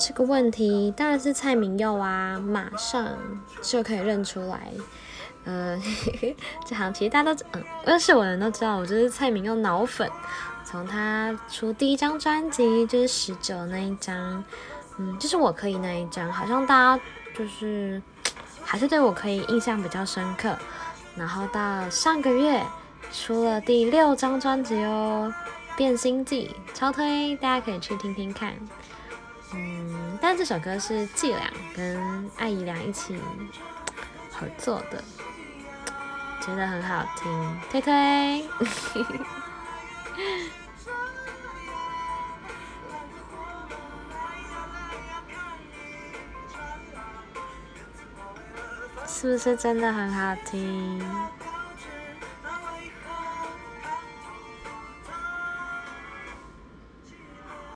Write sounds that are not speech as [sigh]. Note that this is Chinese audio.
这个问题当然是蔡明佑啊，马上就可以认出来。呃，呵 [laughs] 呵这行其实大家都嗯，认识我的人都知道，我就是蔡明佑脑粉。从他出第一张专辑就是十九那一张，嗯，就是我可以那一张，好像大家就是还是对我可以印象比较深刻。然后到上个月出了第六张专辑哦，《变心记》，超推，大家可以去听听看。嗯，但这首歌是伎俩跟艾怡良一起合作的，觉得很好听，推推。[laughs] 是不是真的很好听？